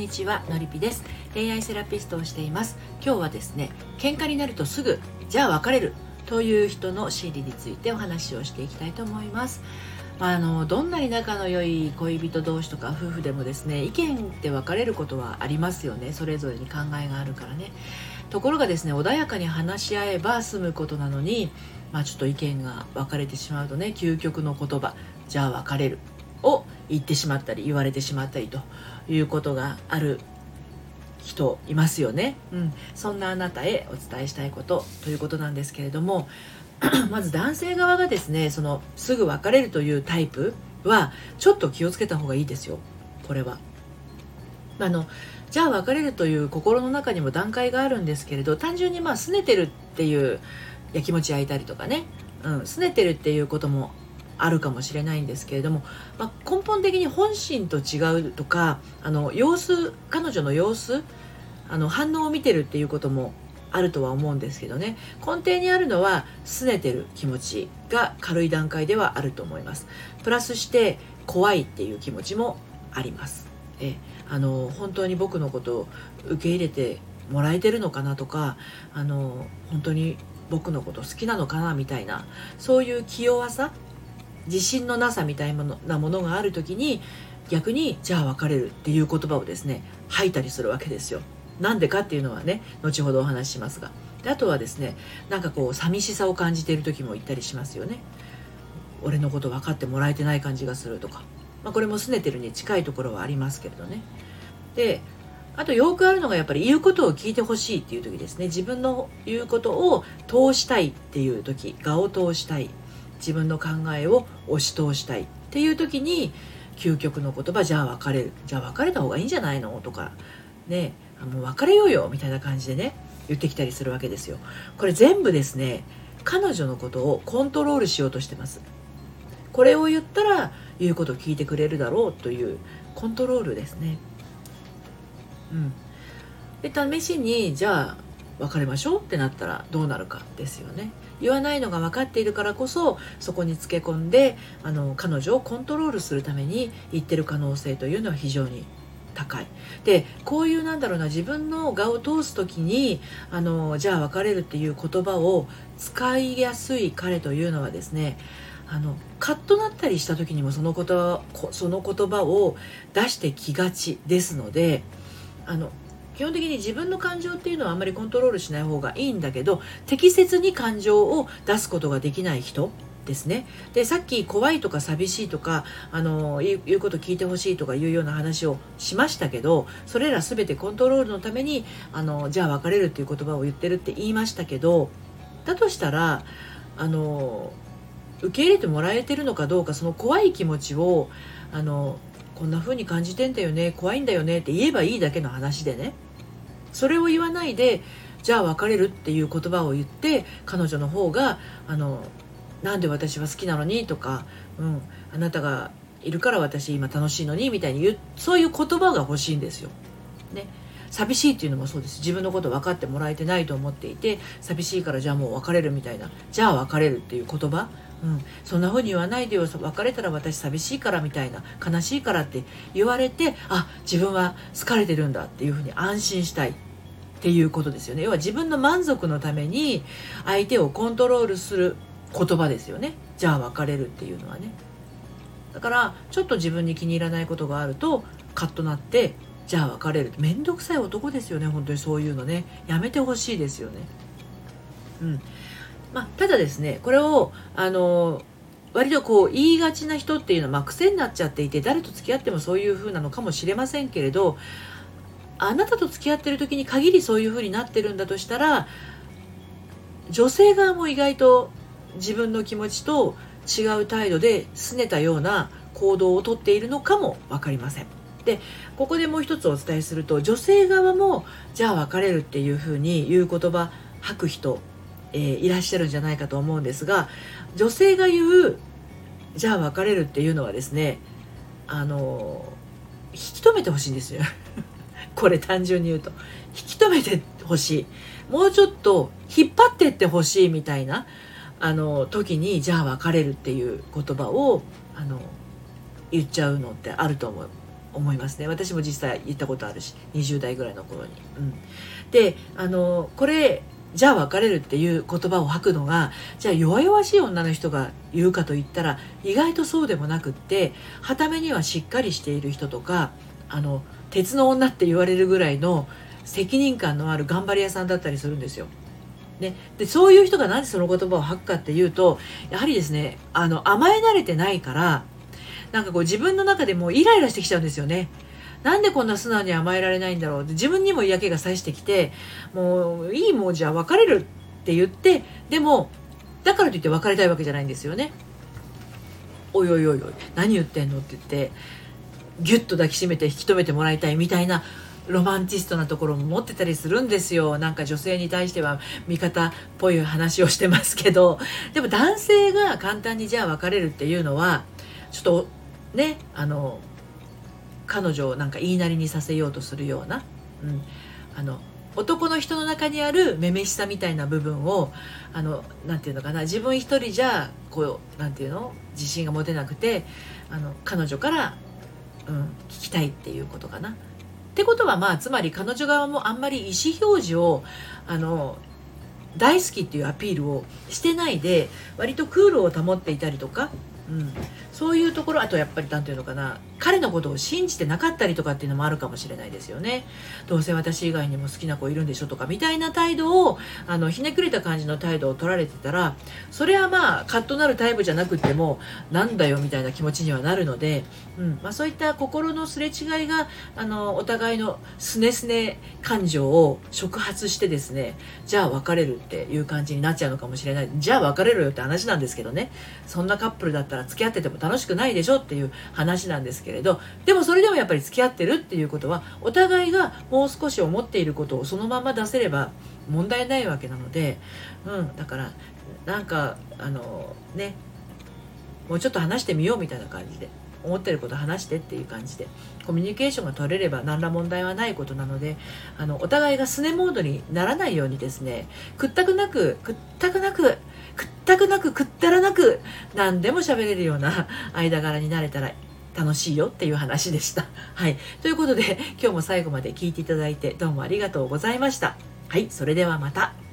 にちはのりぴです。恋愛セラピストをしています。今日はですね喧嘩になるとすぐじゃあ別れるという人の心理についてお話をしていきたいと思います。あのどんなに仲の良い恋人同士とか夫婦でもですね意見って分かれることはありますよね。それぞれに考えがあるからね。ところがですね穏やかに話し合えば済むことなのに、まあ、ちょっと意見が分かれてしまうとね究極の言葉じゃあ別れるを言ってしまったり言われてしまったりということがある人いますよね、うん、そんなあなたへお伝えしたいことということなんですけれども まず男性側がですねそのすぐ別れるというタイプはちょっと気をつけた方がいいですよ。これは。あのじゃあ別れるという心の中にも段階があるんですけれど単純にまあ拗ねてるっていうやきもち焼いたりとかね、うん、拗ねてるっていうこともあるかもしれないんですけれども、まあ、根本的に本心と違うとかあの様子彼女の様子あの反応を見てるっていうこともあるとは思うんですけどね。根底にあるのは拗ねてる気持ちが軽い段階ではあると思います。プラスして怖いっていう気持ちもあります。えあの本当に僕のことを受け入れてもらえてるのかなとかあの本当に僕のこと好きなのかなみたいなそういう気弱さ自信のなさみたいなものがある時に逆にじゃあ別れるっていう言葉をですね吐いたりするわけですよ。なんでかっていうのはね後ほどお話ししますがであとはですねなんかこう寂しさを感じている時も言ったりしますよね。俺のこと分かってもらえてない感じがするとか、まあ、これも拗ねてるに近いところはありますけれどね。であとよくあるのがやっぱり言うことを聞いてほしいっていう時ですね自分の言うことを通したいっていう時我を通したい自分の考えを押し通したいっていう時に究極の言葉じゃあ別れる。じゃあ別れた方がいいんじゃないの？とかねもう別れようよみたいな感じでね言ってきたりするわけですよ。これ全部ですね彼女のことをコントロールしようとしてます。これを言ったら言うことを聞いてくれるだろうというコントロールですね。うん。で試しにじゃあ別れましょうってなったらどうなるかですよね。言わないのが分かっているからこそそこにつけ込んであの彼女をコントロールするために言ってる可能性というのは非常に高い。でこういうなんだろうな自分の我を通す時にあのじゃあ別れるっていう言葉を使いやすい彼というのはですねあのカッとなったりした時にもその言葉その言葉を出してきがちですのであの基本的に自分の感情っていうのはあんまりコントロールしない方がいいんだけど適切に感情を出すことができない人ですね。でさっき怖いとか寂しいとかあの言うこと聞いてほしいとかいうような話をしましたけどそれら全てコントロールのためにあのじゃあ別れるっていう言葉を言ってるって言いましたけどだとしたらあの受け入れてもらえてるのかどうかその怖い気持ちをあのこんな風に感じてんだよね怖いんだよねって言えばいいだけの話でね。それを言わないでじゃあ別れるっていう言葉を言って彼女の方があのなんで私は好きなのに？とか、うん、あなたがいるから私今楽しいのに？みたいに言うそういう言葉が欲しいんですよ。ね。寂しいっていうのもそうです自分のこと分かってもらえてないと思っていて寂しいからじゃあもう別れるみたいなじゃあ別れるっていう言葉、うん、そんな風に言わないでよ。別れたら私寂しいからみたいな。悲しいからって言われてあ自分は好かれてるんだっていう風に安心したい。っていうことですよね。要は自分の満足のために相手をコントロールする言葉ですよね。じゃあ別れるっていうのはね。だからちょっと自分に気に入らないことがあるとカッとなってじゃあ別れる。面倒くさい男ですよね。本当にそういうのね。やめてほしいですよね。うん。まあ、ただですねこれをあの割とこう言いがちな人っていうのは、まあ、癖になっちゃっていて誰と付き合ってもそういう風なのかもしれませんけれどあなたと付き合ってる時に限りそういう風になってるんだとしたら女性側も意外と自分の気持ちと違う態度で拗ねたような行動をとっているのかも分かりません。でここでもう一つお伝えすると女性側もじゃあ別れるっていうふうに言う言葉吐く人、えー、いらっしゃるんじゃないかと思うんですが女性が言うじゃあ別れるっていうのはですねあの引き止めてほしいんですよ。これ単純に言うと。引き止めてほしい。もうちょっと引っ張ってってほしいみたいなあの時にじゃあ別れるっていう言葉をあの言っちゃうのってあると思う思いますね。私も実際言ったことあるし20代ぐらいの頃に。うん、であのこれじゃあ別れるっていう言葉を吐くのがじゃあ弱々しい女の人が言うかと言ったら意外とそうでもなくってはためにはしっかりしている人とかあの鉄の女って言われるぐらいの責任感のある頑張り屋さんだったりするんですよ。ね、でそういう人がなぜその言葉を吐くかっていうとやはりですねあの甘え慣れてないからなんかこう自分の中でもイライラしてきちゃうんですよね。なんでこんな素直に甘えられないんだろうって自分にも嫌気がさしてきてもういいもうじゃあ別れるって言ってでもだからといって別れたいわけじゃないんですよね。おいおいおいおい何言ってんのって言ってギュッと抱きしめて引き止めてもらいたいみたいなロマンチストなところも持ってたりするんですよなんか女性に対しては味方っぽい話をしてますけどでも男性が簡単にじゃあ別れるっていうのはちょっとねあの彼女をなんか言いなりにさせようとするような、うん、あの男の人の中にあるめめしさみたいな部分をあのなて言うのかな自分一人じゃこうなんていうの自信が持てなくてあの彼女から、うん、聞きたいっていうことかな。ってことはまあつまり彼女側もあんまり意思表示をあの大好きっていうアピールをしてないで割とクールを保っていたりとか、うん、そういうところあとやっぱり何て言うのかな彼のことを信じてなかったりとかっていうのもあるかもしれないですよね。どうせ私以外にも好きな子いるんでしょとかみたいな態度をあのひねくれた感じの態度を取られてたらそれはまあカッとなるタイプじゃなくてもなんだよみたいな気持ちにはなるので、うん。まあ、そういった心のすれ違いがあのお互いのすねすね感情を触発してですねじゃあ別れるっていう感じになっちゃうのかもしれない。じゃあ別れるよって話なんですけどね。そんなカップルだったら付き合ってても楽楽しくないでしょっていう話なんですけれどでもそれでもやっぱり付き合ってるっていうことはお互いがもう少し思っていることをそのまま出せれば問題ないわけなので、うん、だからなんかあのねもうちょっと話してみようみたいな感じで思ってること話してっていう感じでコミュニケーションが取れれば何ら問題はないことなのであのお互いがスネモードにならないようにですねくったくなくくったくなくくったくなくくったらなく何でも喋れるような間柄になれたら楽しいよっていう話でした。はい。ということで今日も最後まで聞いていただいてどうもありがとうございました。はい。それではまた。